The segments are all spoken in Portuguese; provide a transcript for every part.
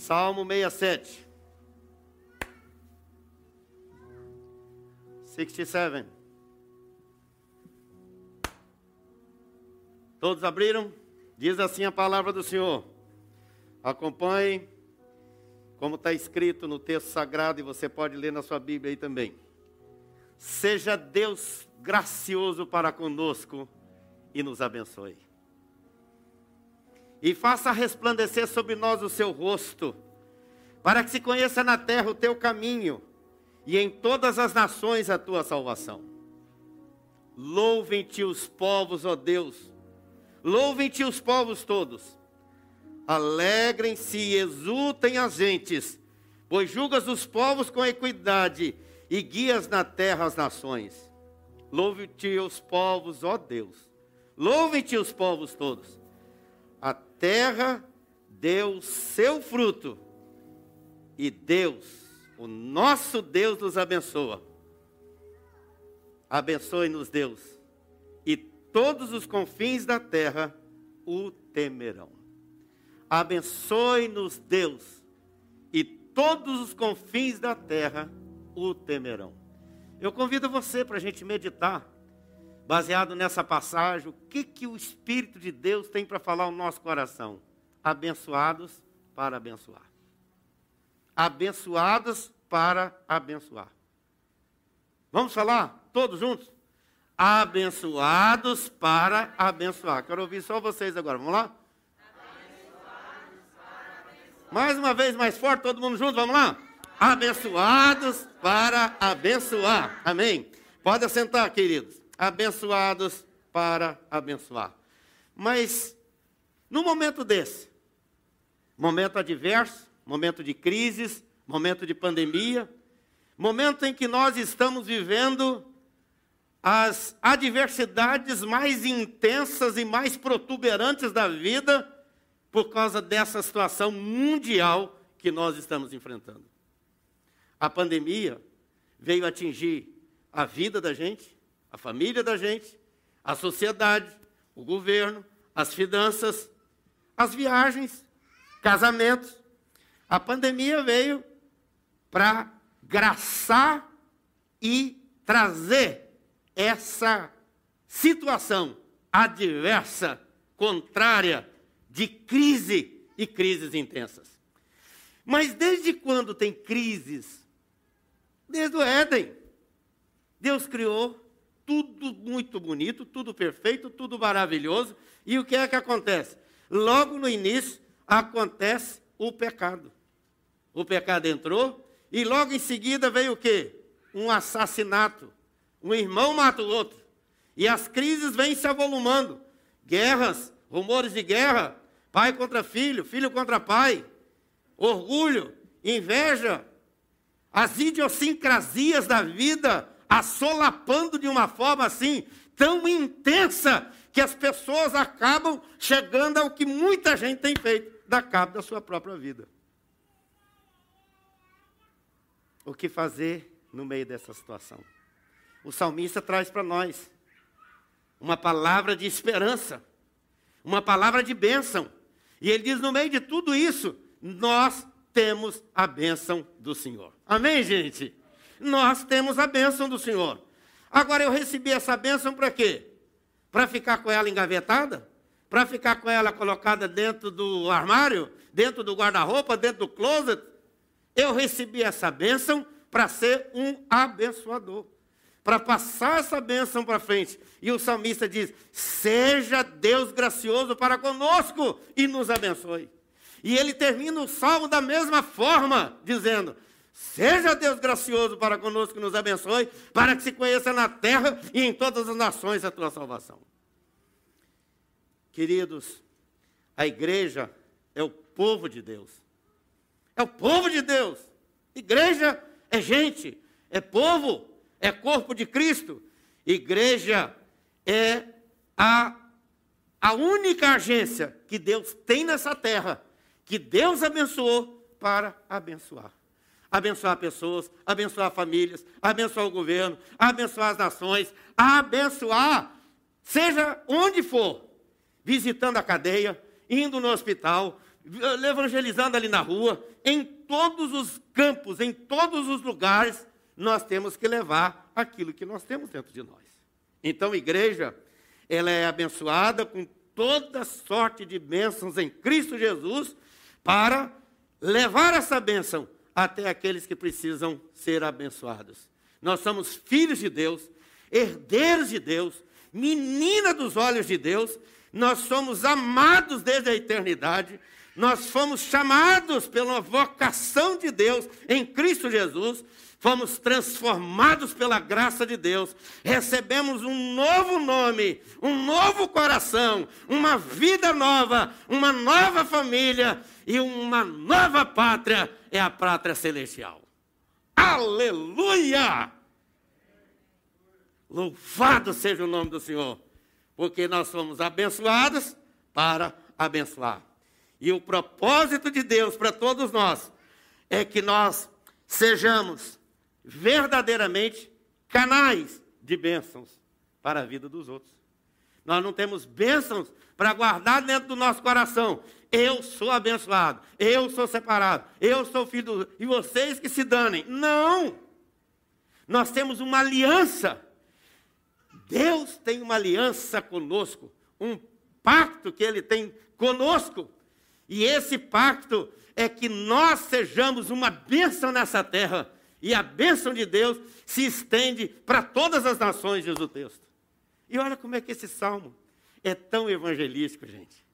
Salmo 67. 67. Todos abriram? Diz assim a palavra do Senhor. Acompanhe como está escrito no texto sagrado e você pode ler na sua Bíblia aí também. Seja Deus gracioso para conosco e nos abençoe. E faça resplandecer sobre nós o seu rosto, para que se conheça na terra o teu caminho e em todas as nações a tua salvação. Louvem-te os povos, ó Deus, louvem-te os povos todos Alegrem-se e exultem as gentes, pois julgas os povos com equidade e guias na terra as nações. Louve-te os povos, ó Deus. Louve-te os povos todos. A terra deu seu fruto. E Deus, o nosso Deus, nos abençoa. Abençoe-nos, Deus. E todos os confins da terra o temerão. Abençoe-nos, Deus, e todos os confins da terra o temerão. Eu convido você para a gente meditar, baseado nessa passagem, o que, que o Espírito de Deus tem para falar ao nosso coração. Abençoados para abençoar. Abençoados para abençoar. Vamos falar todos juntos? Abençoados para abençoar. Quero ouvir só vocês agora. Vamos lá? Mais uma vez, mais forte, todo mundo junto, vamos lá? Abençoados para abençoar. Amém. Pode assentar, queridos. Abençoados para abençoar. Mas, no momento desse, momento adverso, momento de crises, momento de pandemia, momento em que nós estamos vivendo as adversidades mais intensas e mais protuberantes da vida, por causa dessa situação mundial que nós estamos enfrentando. A pandemia veio atingir a vida da gente, a família da gente, a sociedade, o governo, as finanças, as viagens, casamentos. A pandemia veio para graçar e trazer essa situação adversa, contrária de crise e crises intensas. Mas desde quando tem crises? Desde o Éden. Deus criou tudo muito bonito, tudo perfeito, tudo maravilhoso. E o que é que acontece? Logo no início acontece o pecado. O pecado entrou e logo em seguida veio o quê? Um assassinato. Um irmão mata o outro. E as crises vêm se avolumando. Guerras, rumores de guerra, pai contra filho, filho contra pai, orgulho, inveja, as idiosincrasias da vida assolapando de uma forma assim tão intensa que as pessoas acabam chegando ao que muita gente tem feito, dar cabo da sua própria vida. O que fazer no meio dessa situação? O salmista traz para nós uma palavra de esperança, uma palavra de bênção. E ele diz: no meio de tudo isso, nós temos a bênção do Senhor. Amém, gente? Nós temos a bênção do Senhor. Agora eu recebi essa bênção para quê? Para ficar com ela engavetada? Para ficar com ela colocada dentro do armário? Dentro do guarda-roupa? Dentro do closet? Eu recebi essa bênção para ser um abençoador para passar essa bênção para frente. E o salmista diz: Seja Deus gracioso para conosco e nos abençoe. E ele termina o salmo da mesma forma, dizendo: Seja Deus gracioso para conosco e nos abençoe, para que se conheça na terra e em todas as nações a tua salvação. Queridos, a igreja é o povo de Deus. É o povo de Deus. Igreja é gente, é povo é corpo de Cristo. Igreja é a, a única agência que Deus tem nessa terra, que Deus abençoou para abençoar. Abençoar pessoas, abençoar famílias, abençoar o governo, abençoar as nações, abençoar, seja onde for, visitando a cadeia, indo no hospital, evangelizando ali na rua, em todos os campos, em todos os lugares, nós temos que levar aquilo que nós temos dentro de nós. Então, igreja, ela é abençoada com toda sorte de bênçãos em Cristo Jesus para levar essa bênção até aqueles que precisam ser abençoados. Nós somos filhos de Deus, herdeiros de Deus, menina dos olhos de Deus, nós somos amados desde a eternidade, nós fomos chamados pela vocação de Deus em Cristo Jesus, fomos transformados pela graça de Deus, recebemos um novo nome, um novo coração, uma vida nova, uma nova família e uma nova pátria é a pátria celestial. Aleluia! Louvado seja o nome do Senhor, porque nós somos abençoados para abençoar. E o propósito de Deus para todos nós é que nós sejamos verdadeiramente canais de bênçãos para a vida dos outros. Nós não temos bênçãos para guardar dentro do nosso coração. Eu sou abençoado, eu sou separado, eu sou filho do... e vocês que se danem. Não! Nós temos uma aliança. Deus tem uma aliança conosco, um pacto que ele tem conosco. E esse pacto é que nós sejamos uma bênção nessa terra e a bênção de Deus se estende para todas as nações, diz o texto. E olha como é que esse salmo é tão evangelístico, gente.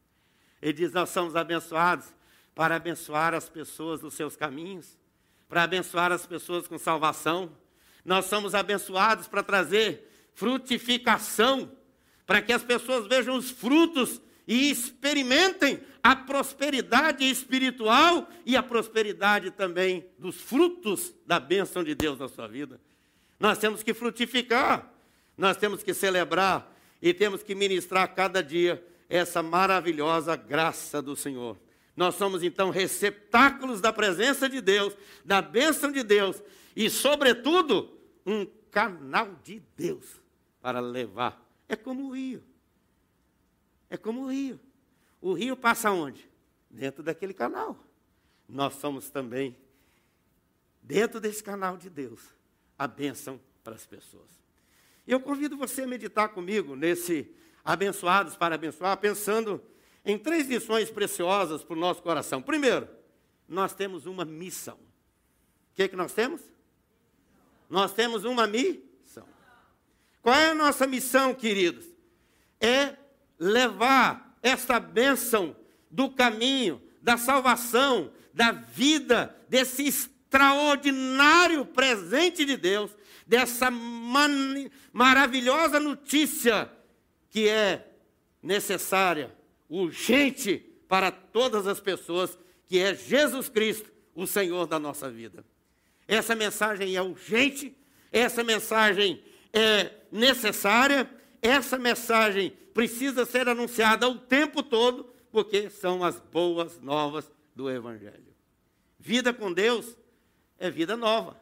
Ele diz: Nós somos abençoados para abençoar as pessoas nos seus caminhos, para abençoar as pessoas com salvação. Nós somos abençoados para trazer frutificação, para que as pessoas vejam os frutos e experimentem a prosperidade espiritual e a prosperidade também dos frutos da bênção de Deus na sua vida. Nós temos que frutificar, nós temos que celebrar e temos que ministrar cada dia essa maravilhosa graça do Senhor. Nós somos então receptáculos da presença de Deus, da bênção de Deus e, sobretudo, um canal de Deus para levar. É como o rio. É como o rio. O rio passa onde? Dentro daquele canal. Nós somos também, dentro desse canal de Deus, a bênção para as pessoas. Eu convido você a meditar comigo nesse abençoados para abençoar, pensando em três lições preciosas para o nosso coração. Primeiro, nós temos uma missão. O que, é que nós temos? Nós temos uma missão. Qual é a nossa missão, queridos? É levar essa bênção do caminho, da salvação, da vida, desse extraordinário presente de Deus, dessa maravilhosa notícia que é necessária, urgente para todas as pessoas, que é Jesus Cristo, o Senhor da nossa vida. Essa mensagem é urgente, essa mensagem é necessária, essa mensagem precisa ser anunciada o tempo todo, porque são as boas novas do Evangelho. Vida com Deus é vida nova,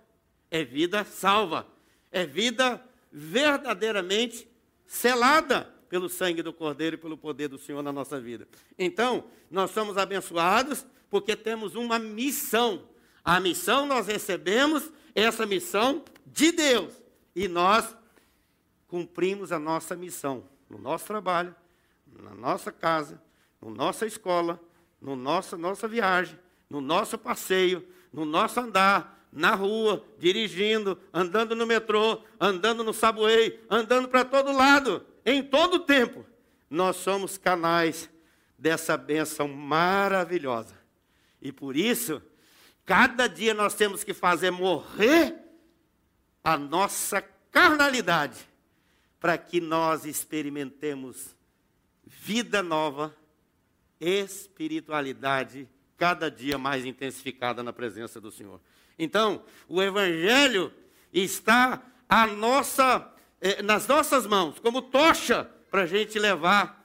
é vida salva, é vida verdadeiramente selada pelo sangue do Cordeiro e pelo poder do Senhor na nossa vida. Então, nós somos abençoados porque temos uma missão. A missão nós recebemos, essa missão de Deus, e nós cumprimos a nossa missão no nosso trabalho, na nossa casa, na nossa escola, no nossa nossa viagem, no nosso passeio, no nosso andar, na rua, dirigindo, andando no metrô, andando no subway, andando para todo lado, em todo tempo. Nós somos canais dessa bênção maravilhosa. E por isso, cada dia nós temos que fazer morrer a nossa carnalidade para que nós experimentemos vida nova, espiritualidade cada dia mais intensificada na presença do Senhor. Então, o Evangelho está nossa, eh, nas nossas mãos, como tocha, para a gente levar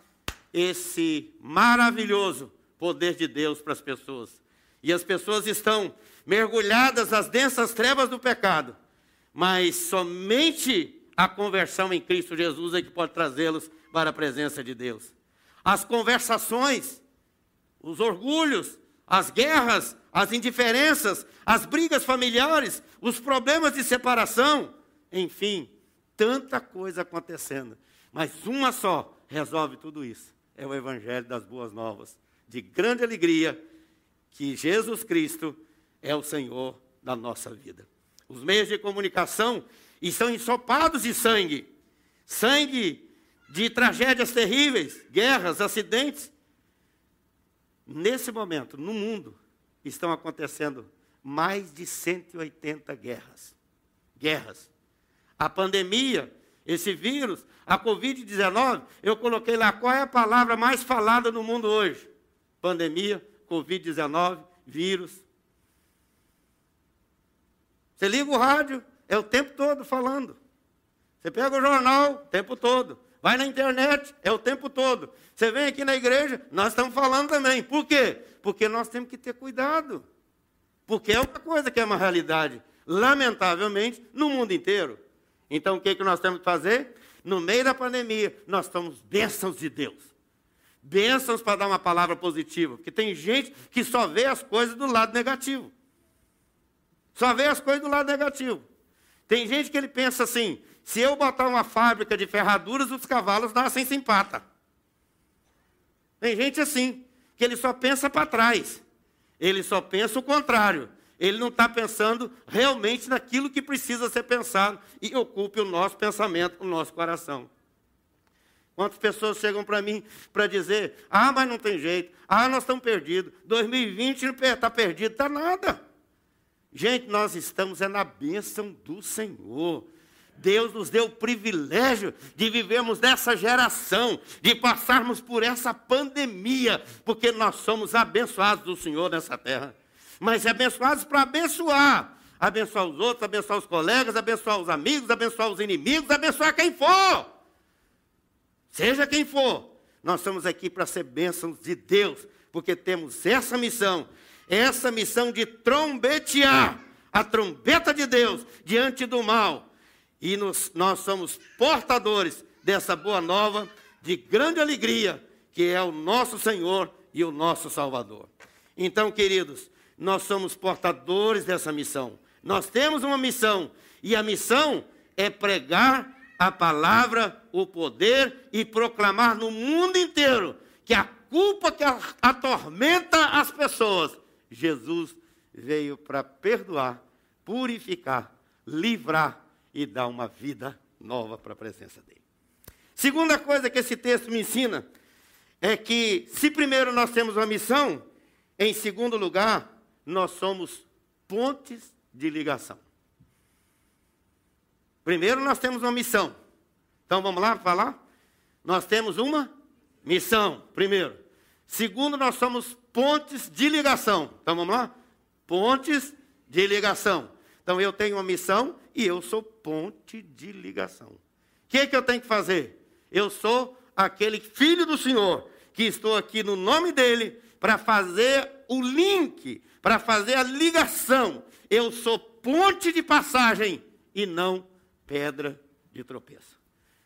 esse maravilhoso poder de Deus para as pessoas. E as pessoas estão mergulhadas nas densas trevas do pecado, mas somente a conversão em Cristo Jesus é que pode trazê-los para a presença de Deus. As conversações os orgulhos, as guerras, as indiferenças, as brigas familiares, os problemas de separação, enfim, tanta coisa acontecendo. Mas uma só resolve tudo isso: é o Evangelho das Boas Novas, de grande alegria, que Jesus Cristo é o Senhor da nossa vida. Os meios de comunicação estão ensopados de sangue sangue de tragédias terríveis, guerras, acidentes. Nesse momento, no mundo, estão acontecendo mais de 180 guerras. Guerras. A pandemia, esse vírus, a Covid-19, eu coloquei lá qual é a palavra mais falada no mundo hoje: pandemia, Covid-19, vírus. Você liga o rádio, é o tempo todo falando. Você pega o jornal o tempo todo. Vai na internet, é o tempo todo. Você vem aqui na igreja, nós estamos falando também. Por quê? Porque nós temos que ter cuidado. Porque é uma coisa que é uma realidade, lamentavelmente, no mundo inteiro. Então, o que, que nós temos que fazer? No meio da pandemia, nós estamos bênçãos de Deus. Bênçãos para dar uma palavra positiva. Porque tem gente que só vê as coisas do lado negativo. Só vê as coisas do lado negativo. Tem gente que ele pensa assim: se eu botar uma fábrica de ferraduras, os cavalos nascem sem pata. Tem gente assim, que ele só pensa para trás. Ele só pensa o contrário. Ele não está pensando realmente naquilo que precisa ser pensado e ocupe o nosso pensamento, o nosso coração. Quantas pessoas chegam para mim para dizer: ah, mas não tem jeito, ah, nós estamos perdidos, 2020 está perdido, está nada. Gente, nós estamos é na bênção do Senhor. Deus nos deu o privilégio de vivermos nessa geração, de passarmos por essa pandemia, porque nós somos abençoados do Senhor nessa terra. Mas abençoados para abençoar. Abençoar os outros, abençoar os colegas, abençoar os amigos, abençoar os inimigos, abençoar quem for. Seja quem for. Nós estamos aqui para ser bênçãos de Deus, porque temos essa missão, essa missão de trombetear a trombeta de Deus diante do mal e nos, nós somos portadores dessa boa nova de grande alegria, que é o nosso Senhor e o nosso Salvador. Então, queridos, nós somos portadores dessa missão. Nós temos uma missão, e a missão é pregar a palavra, o poder e proclamar no mundo inteiro que a culpa que atormenta as pessoas, Jesus veio para perdoar, purificar, livrar e dar uma vida nova para a presença dele. Segunda coisa que esse texto me ensina é que, se primeiro nós temos uma missão, em segundo lugar, nós somos pontes de ligação. Primeiro nós temos uma missão. Então vamos lá falar? Nós temos uma missão, primeiro. Segundo, nós somos pontes de ligação. Então vamos lá? Pontes de ligação. Então eu tenho uma missão e eu sou ponte de ligação. O que, é que eu tenho que fazer? Eu sou aquele filho do Senhor que estou aqui no nome dele para fazer o link, para fazer a ligação. Eu sou ponte de passagem e não pedra de tropeço.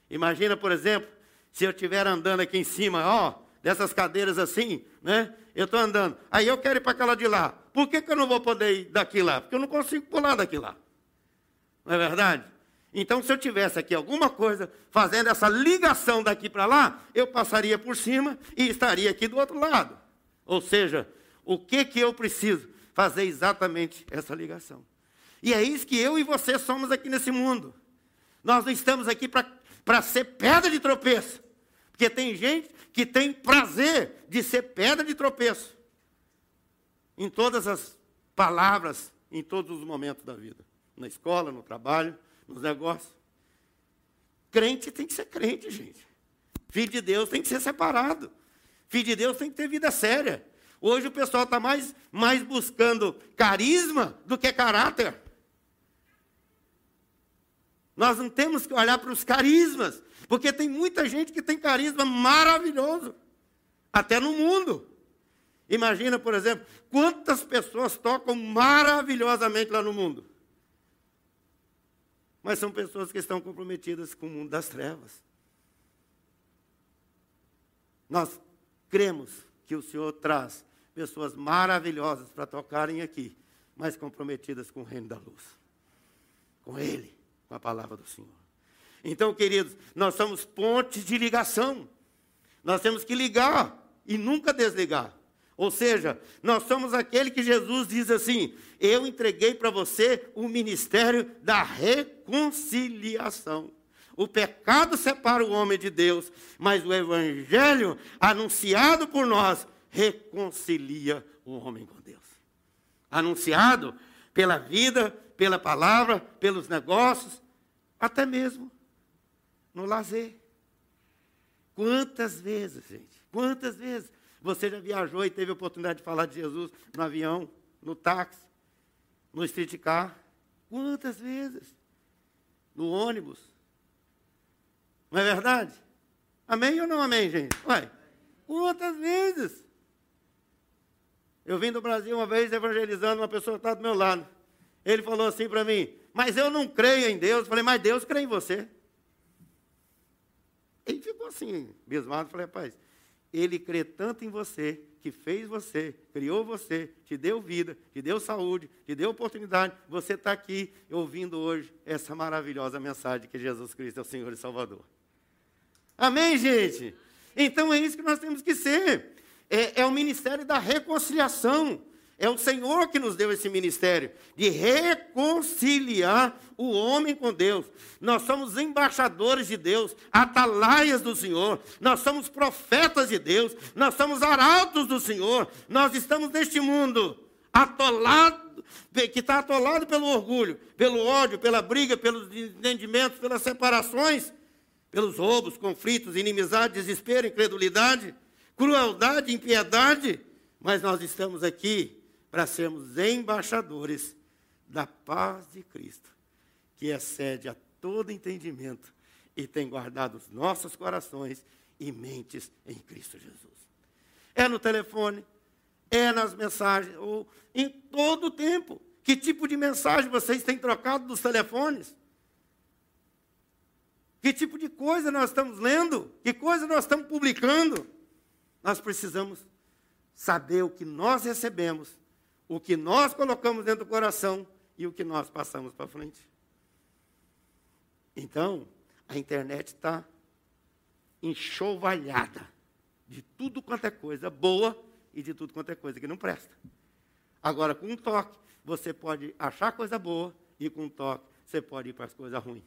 Imagina, por exemplo, se eu estiver andando aqui em cima, ó, dessas cadeiras assim, né? Eu estou andando. Aí eu quero ir para aquela de lá. Por que, que eu não vou poder ir daqui lá? Porque eu não consigo pular daqui lá. Não é verdade? Então, se eu tivesse aqui alguma coisa fazendo essa ligação daqui para lá, eu passaria por cima e estaria aqui do outro lado. Ou seja, o que, que eu preciso? Fazer exatamente essa ligação. E é isso que eu e você somos aqui nesse mundo. Nós não estamos aqui para ser pedra de tropeço. Porque tem gente que tem prazer de ser pedra de tropeço. Em todas as palavras, em todos os momentos da vida na escola, no trabalho, nos negócios. Crente tem que ser crente, gente. Filho de Deus tem que ser separado. Filho de Deus tem que ter vida séria. Hoje o pessoal está mais, mais buscando carisma do que caráter. Nós não temos que olhar para os carismas, porque tem muita gente que tem carisma maravilhoso, até no mundo. Imagina, por exemplo, quantas pessoas tocam maravilhosamente lá no mundo mas são pessoas que estão comprometidas com o mundo das trevas. Nós cremos que o Senhor traz pessoas maravilhosas para tocarem aqui, mas comprometidas com o reino da luz. Com Ele, com a palavra do Senhor. Então, queridos, nós somos pontes de ligação. Nós temos que ligar e nunca desligar. Ou seja, nós somos aquele que Jesus diz assim: Eu entreguei para você o ministério da reconciliação. O pecado separa o homem de Deus, mas o evangelho anunciado por nós reconcilia o homem com Deus. Anunciado pela vida, pela palavra, pelos negócios, até mesmo no lazer. Quantas vezes, gente? Quantas vezes você já viajou e teve a oportunidade de falar de Jesus no avião, no táxi, no streetcar? Quantas vezes? No ônibus. Não é verdade? Amém ou não amém, gente? Ué, quantas vezes? Eu vim do Brasil uma vez evangelizando, uma pessoa está do meu lado. Ele falou assim para mim, mas eu não creio em Deus. Eu falei, mas Deus crê em você. Ele ficou assim, mesmado. Falei, rapaz, ele crê tanto em você, que fez você, criou você, te deu vida, te deu saúde, te deu oportunidade. Você está aqui ouvindo hoje essa maravilhosa mensagem que Jesus Cristo é o Senhor e Salvador. Amém, gente? Então é isso que nós temos que ser. É, é o ministério da reconciliação. É o Senhor que nos deu esse ministério de reconciliar o homem com Deus. Nós somos embaixadores de Deus, atalaias do Senhor, nós somos profetas de Deus, nós somos arautos do Senhor. Nós estamos neste mundo atolado, que está atolado pelo orgulho, pelo ódio, pela briga, pelos entendimentos, pelas separações, pelos roubos, conflitos, inimizade, desespero, incredulidade, crueldade, impiedade. Mas nós estamos aqui para sermos embaixadores da paz de Cristo, que excede a todo entendimento e tem guardado os nossos corações e mentes em Cristo Jesus. É no telefone, é nas mensagens, ou em todo o tempo. Que tipo de mensagem vocês têm trocado dos telefones? Que tipo de coisa nós estamos lendo? Que coisa nós estamos publicando? Nós precisamos saber o que nós recebemos o que nós colocamos dentro do coração e o que nós passamos para frente. Então, a internet está enxovalhada de tudo quanto é coisa boa e de tudo quanto é coisa que não presta. Agora, com um toque, você pode achar coisa boa e com um toque, você pode ir para as coisas ruins.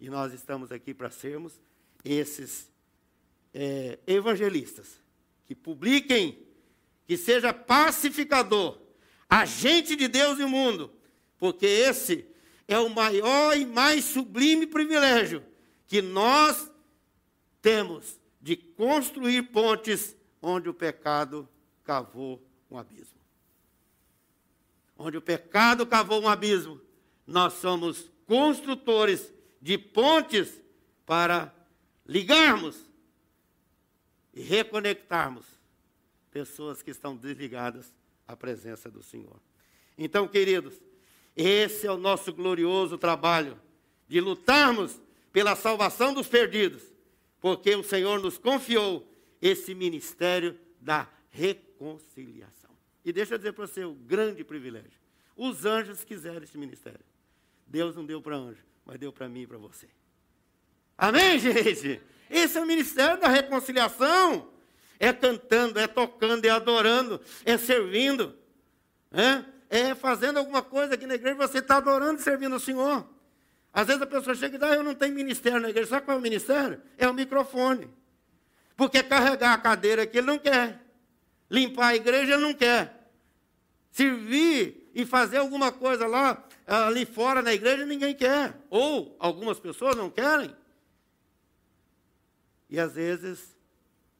E nós estamos aqui para sermos esses é, evangelistas que publiquem, que seja pacificador, agente de Deus no mundo, porque esse é o maior e mais sublime privilégio que nós temos de construir pontes onde o pecado cavou um abismo. Onde o pecado cavou um abismo, nós somos construtores de pontes para ligarmos e reconectarmos pessoas que estão desligadas a presença do Senhor. Então, queridos, esse é o nosso glorioso trabalho de lutarmos pela salvação dos perdidos, porque o Senhor nos confiou esse ministério da reconciliação. E deixa eu dizer para você o grande privilégio. Os anjos quiseram esse ministério. Deus não deu para anjo, mas deu para mim e para você. Amém, gente? Esse é o ministério da reconciliação é cantando, é tocando, é adorando, é servindo, é, é fazendo alguma coisa aqui na igreja, você está adorando e servindo o Senhor. Às vezes a pessoa chega e diz, ah, eu não tenho ministério na igreja. Sabe qual é o ministério? É o microfone. Porque carregar a cadeira aqui ele não quer. Limpar a igreja ele não quer. Servir e fazer alguma coisa lá, ali fora na igreja, ninguém quer. Ou algumas pessoas não querem. E às vezes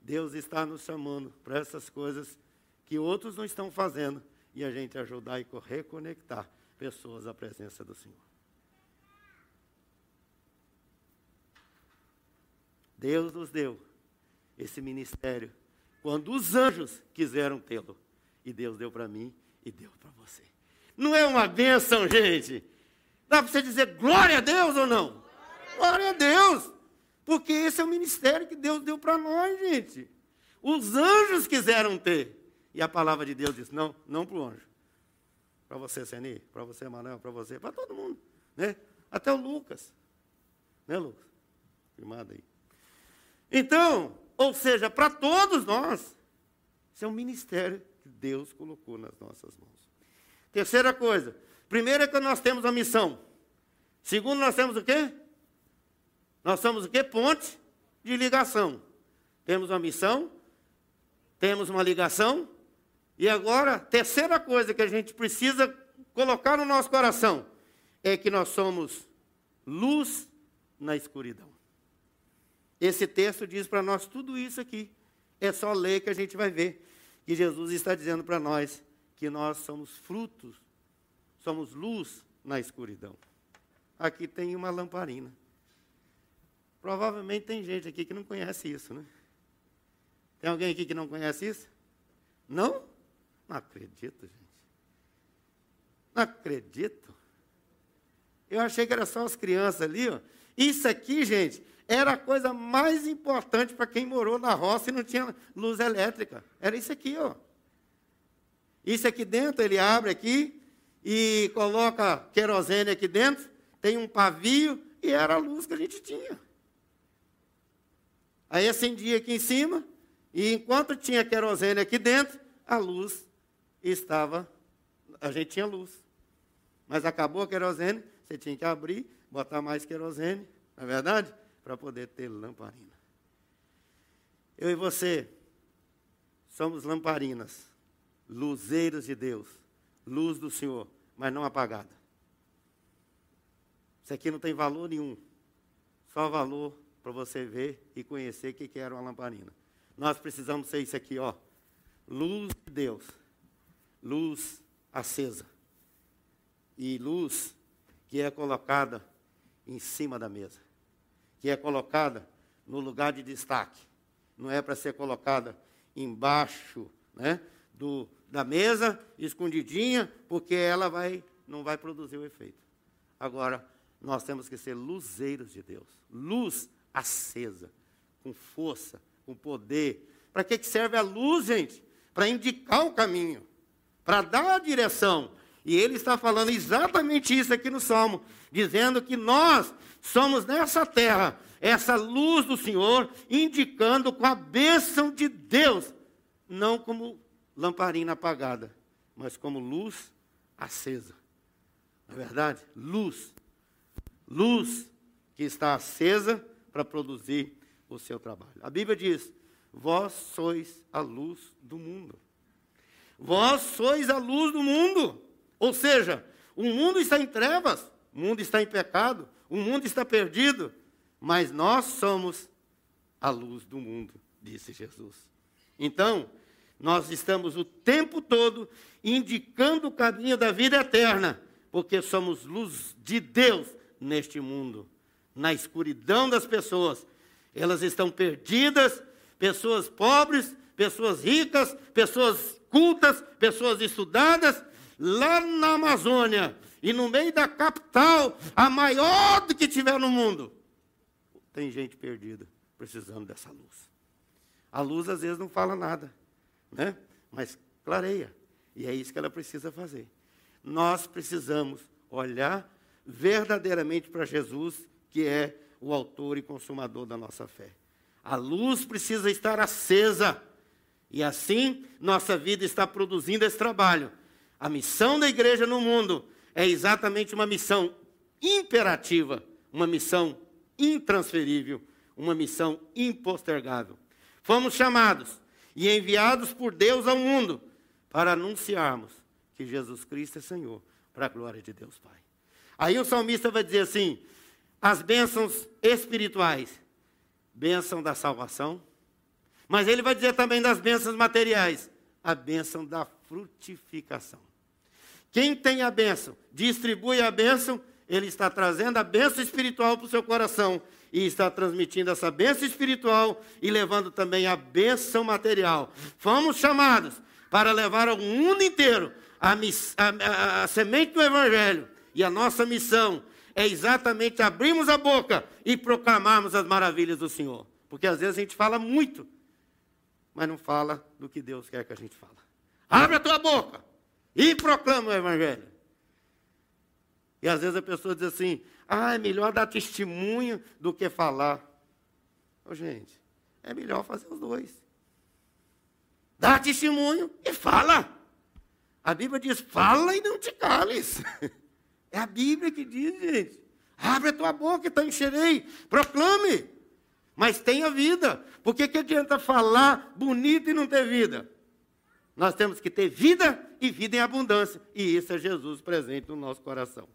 Deus está nos chamando para essas coisas que outros não estão fazendo e a gente ajudar e reconectar pessoas à presença do Senhor. Deus nos deu esse ministério quando os anjos quiseram tê-lo. E Deus deu para mim e deu para você. Não é uma bênção, gente? Dá para você dizer glória a Deus ou não? Glória a Deus! Porque esse é o ministério que Deus deu para nós, gente. Os anjos quiseram ter. E a palavra de Deus diz: não, não para o anjo. Para você, Seni, para você, Manuel, para você, para todo mundo. Né? Até o Lucas. Né, Lucas? Firmado aí. Então, ou seja, para todos nós, isso é um ministério que Deus colocou nas nossas mãos. Terceira coisa. Primeiro é que nós temos a missão. Segundo, nós temos o quê? Nós somos o quê? Ponte de ligação. Temos uma missão, temos uma ligação, e agora, terceira coisa que a gente precisa colocar no nosso coração é que nós somos luz na escuridão. Esse texto diz para nós tudo isso aqui. É só ler que a gente vai ver que Jesus está dizendo para nós que nós somos frutos, somos luz na escuridão. Aqui tem uma lamparina. Provavelmente tem gente aqui que não conhece isso, né? Tem alguém aqui que não conhece isso? Não? Não acredito, gente. Não acredito. Eu achei que era só as crianças ali, ó. Isso aqui, gente, era a coisa mais importante para quem morou na roça e não tinha luz elétrica. Era isso aqui, ó. Isso aqui dentro, ele abre aqui e coloca querosene aqui dentro, tem um pavio e era a luz que a gente tinha. Aí acendia aqui em cima e enquanto tinha querosene aqui dentro, a luz estava, a gente tinha luz. Mas acabou a querosene, você tinha que abrir, botar mais querosene, não é verdade? para poder ter lamparina. Eu e você somos lamparinas, luzeiros de Deus, luz do Senhor, mas não apagada. Isso aqui não tem valor nenhum, só valor para você ver e conhecer o que era uma lamparina. Nós precisamos ser isso aqui, ó, luz de Deus, luz acesa e luz que é colocada em cima da mesa que é colocada no lugar de destaque. Não é para ser colocada embaixo né, do, da mesa, escondidinha, porque ela vai, não vai produzir o efeito. Agora, nós temos que ser luzeiros de Deus. Luz acesa, com força, com poder. Para que serve a luz, gente? Para indicar o caminho, para dar a direção. E ele está falando exatamente isso aqui no Salmo, dizendo que nós somos nessa terra essa luz do Senhor, indicando com a bênção de Deus, não como lamparina apagada, mas como luz acesa. Não é verdade? Luz. Luz que está acesa para produzir o seu trabalho. A Bíblia diz: Vós sois a luz do mundo. Vós sois a luz do mundo. Ou seja, o mundo está em trevas, o mundo está em pecado, o mundo está perdido, mas nós somos a luz do mundo, disse Jesus. Então, nós estamos o tempo todo indicando o caminho da vida eterna, porque somos luz de Deus neste mundo, na escuridão das pessoas. Elas estão perdidas, pessoas pobres, pessoas ricas, pessoas cultas, pessoas estudadas, lá na Amazônia e no meio da capital, a maior do que tiver no mundo, tem gente perdida, precisando dessa luz. A luz às vezes não fala nada, né? mas clareia. E é isso que ela precisa fazer. Nós precisamos olhar verdadeiramente para Jesus, que é o autor e consumador da nossa fé. A luz precisa estar acesa. E assim, nossa vida está produzindo esse trabalho a missão da igreja no mundo é exatamente uma missão imperativa, uma missão intransferível, uma missão impostergável. Fomos chamados e enviados por Deus ao mundo para anunciarmos que Jesus Cristo é Senhor, para a glória de Deus Pai. Aí o salmista vai dizer assim: as bênçãos espirituais, bênção da salvação, mas ele vai dizer também das bênçãos materiais, a bênção da frutificação. Quem tem a bênção, distribui a bênção, ele está trazendo a bênção espiritual para o seu coração e está transmitindo essa bênção espiritual e levando também a bênção material. Fomos chamados para levar ao mundo inteiro a, a, a, a semente do Evangelho. E a nossa missão é exatamente abrirmos a boca e proclamarmos as maravilhas do Senhor. Porque às vezes a gente fala muito, mas não fala do que Deus quer que a gente fale. Abre a tua boca e proclama o Evangelho. E às vezes a pessoa diz assim: ah, é melhor dar testemunho do que falar. Oh, gente, é melhor fazer os dois. Dá testemunho e fala. A Bíblia diz: fala e não te cales. É a Bíblia que diz, gente. Abre a tua boca, então encherei. Proclame. Mas tenha vida. Por que adianta falar bonito e não ter vida? Nós temos que ter vida e vida em abundância. E isso é Jesus presente no nosso coração.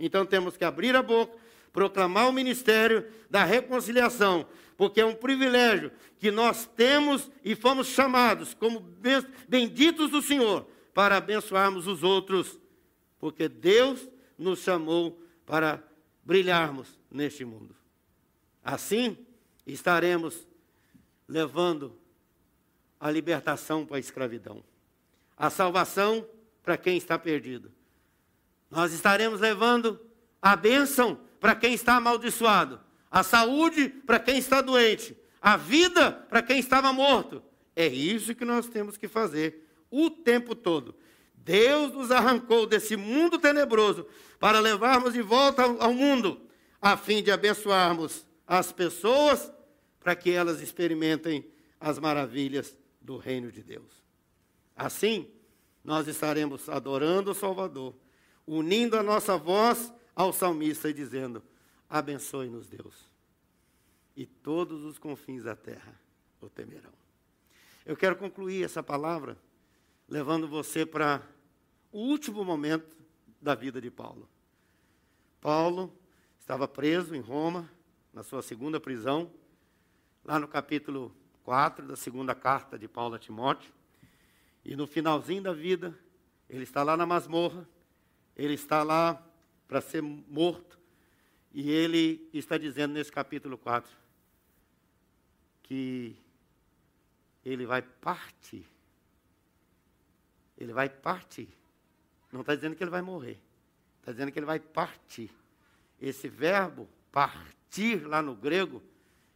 Então temos que abrir a boca, proclamar o ministério da reconciliação, porque é um privilégio que nós temos e fomos chamados como benditos do Senhor para abençoarmos os outros, porque Deus nos chamou para brilharmos neste mundo. Assim, estaremos levando a libertação para a escravidão, a salvação para quem está perdido. Nós estaremos levando a bênção para quem está amaldiçoado, a saúde para quem está doente, a vida para quem estava morto. É isso que nós temos que fazer o tempo todo. Deus nos arrancou desse mundo tenebroso para levarmos de volta ao mundo, a fim de abençoarmos as pessoas para que elas experimentem as maravilhas do reino de Deus. Assim, nós estaremos adorando o Salvador, unindo a nossa voz ao salmista e dizendo: Abençoe-nos, Deus, e todos os confins da terra o temerão. Eu quero concluir essa palavra levando você para o último momento da vida de Paulo. Paulo estava preso em Roma, na sua segunda prisão, lá no capítulo 4 da segunda carta de Paulo a Timóteo. E no finalzinho da vida, ele está lá na masmorra, ele está lá para ser morto, e ele está dizendo nesse capítulo 4 que ele vai partir. Ele vai partir. Não está dizendo que ele vai morrer. Está dizendo que ele vai partir. Esse verbo, partir, lá no grego,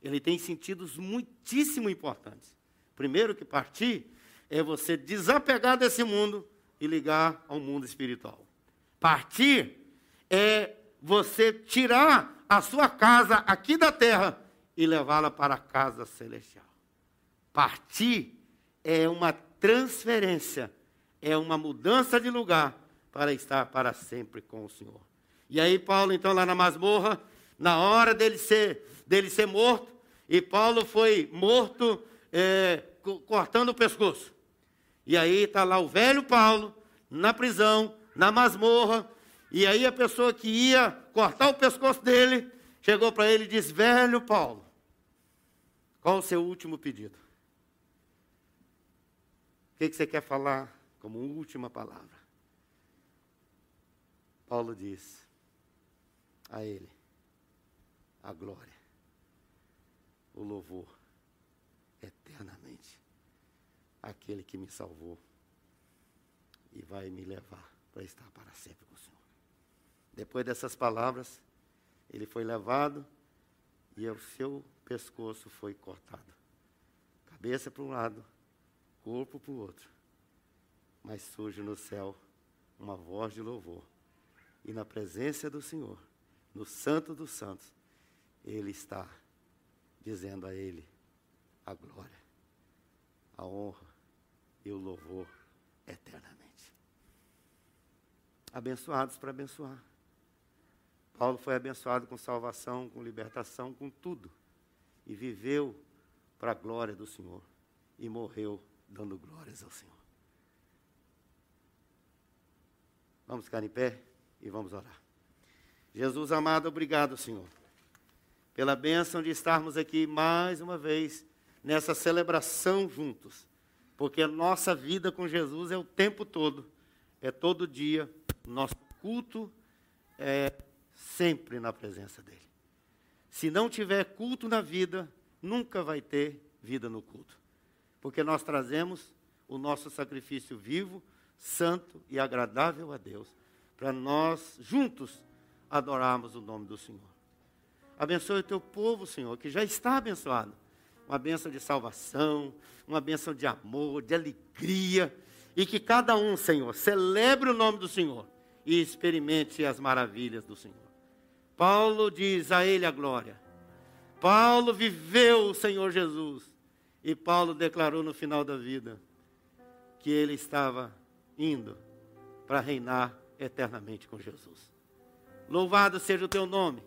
ele tem sentidos muitíssimo importantes. Primeiro que partir é você desapegar desse mundo e ligar ao mundo espiritual. Partir é você tirar a sua casa aqui da terra e levá-la para a casa celestial. Partir é uma transferência, é uma mudança de lugar para estar para sempre com o Senhor. E aí Paulo, então, lá na masmorra, na hora dele ser, dele ser morto, e Paulo foi morto é, cortando o pescoço. E aí está lá o velho Paulo, na prisão, na masmorra, e aí a pessoa que ia cortar o pescoço dele, chegou para ele e disse, velho Paulo, qual o seu último pedido? O que, que você quer falar como última palavra? Paulo diz a ele a glória, o louvor eternamente aquele que me salvou e vai me levar para estar para sempre com o Senhor. Depois dessas palavras, ele foi levado e o seu pescoço foi cortado. Cabeça para um lado, corpo para o outro. Mas surge no céu uma voz de louvor e na presença do Senhor, no Santo dos Santos, Ele está dizendo a Ele a glória, a honra e o louvor eternamente. Abençoados para abençoar. Paulo foi abençoado com salvação, com libertação, com tudo. E viveu para a glória do Senhor. E morreu dando glórias ao Senhor. Vamos ficar em pé? E vamos orar. Jesus amado, obrigado, Senhor, pela bênção de estarmos aqui mais uma vez nessa celebração juntos, porque a nossa vida com Jesus é o tempo todo, é todo dia, nosso culto é sempre na presença dEle. Se não tiver culto na vida, nunca vai ter vida no culto, porque nós trazemos o nosso sacrifício vivo, santo e agradável a Deus para nós juntos adorarmos o nome do Senhor. Abençoe o teu povo, Senhor, que já está abençoado, uma bênção de salvação, uma bênção de amor, de alegria, e que cada um, Senhor, celebre o nome do Senhor e experimente as maravilhas do Senhor. Paulo diz a ele a glória. Paulo viveu o Senhor Jesus. E Paulo declarou no final da vida que ele estava indo para reinar eternamente com Jesus. Louvado seja o teu nome.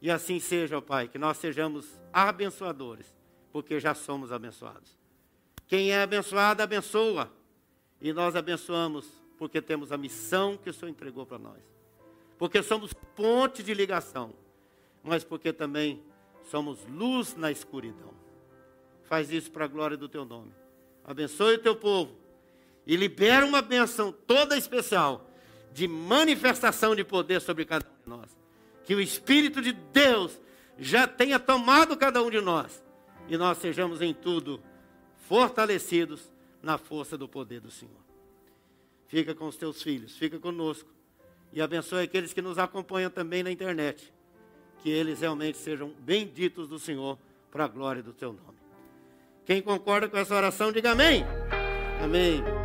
E assim seja, ó Pai, que nós sejamos abençoadores, porque já somos abençoados. Quem é abençoado, abençoa. E nós abençoamos porque temos a missão que o Senhor entregou para nós. Porque somos ponte de ligação, mas porque também somos luz na escuridão. Faz isso para a glória do teu nome. Abençoe o teu povo e libera uma bênção toda especial de manifestação de poder sobre cada um de nós. Que o Espírito de Deus já tenha tomado cada um de nós e nós sejamos em tudo fortalecidos na força do poder do Senhor. Fica com os teus filhos, fica conosco e abençoe aqueles que nos acompanham também na internet. Que eles realmente sejam benditos do Senhor para a glória do teu nome. Quem concorda com essa oração, diga amém. Amém.